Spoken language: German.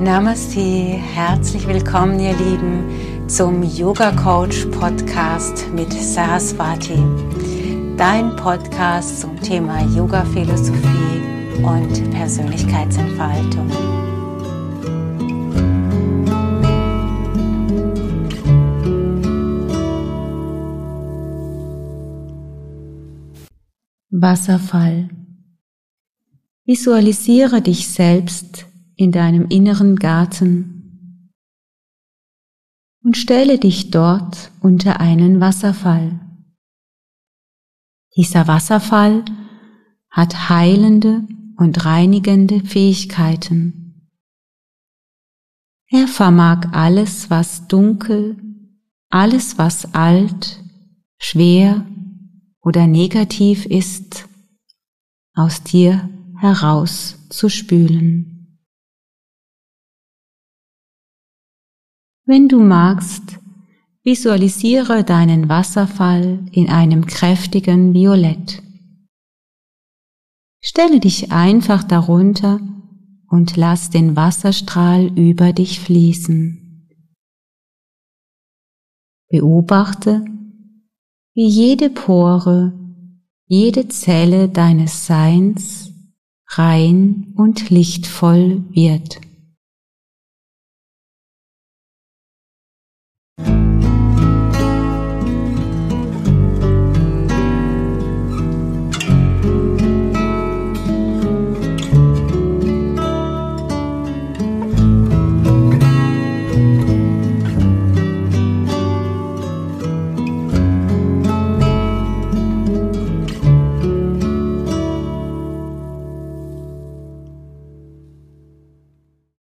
Namaste, herzlich willkommen ihr Lieben zum Yoga Coach Podcast mit Saraswati. Dein Podcast zum Thema Yoga Philosophie und Persönlichkeitsentfaltung. Wasserfall. Visualisiere dich selbst in deinem inneren Garten und stelle dich dort unter einen Wasserfall. Dieser Wasserfall hat heilende und reinigende Fähigkeiten. Er vermag alles, was dunkel, alles, was alt, schwer oder negativ ist, aus dir heraus Wenn du magst, visualisiere deinen Wasserfall in einem kräftigen Violett. Stelle dich einfach darunter und lass den Wasserstrahl über dich fließen. Beobachte, wie jede Pore, jede Zelle deines Seins rein und lichtvoll wird.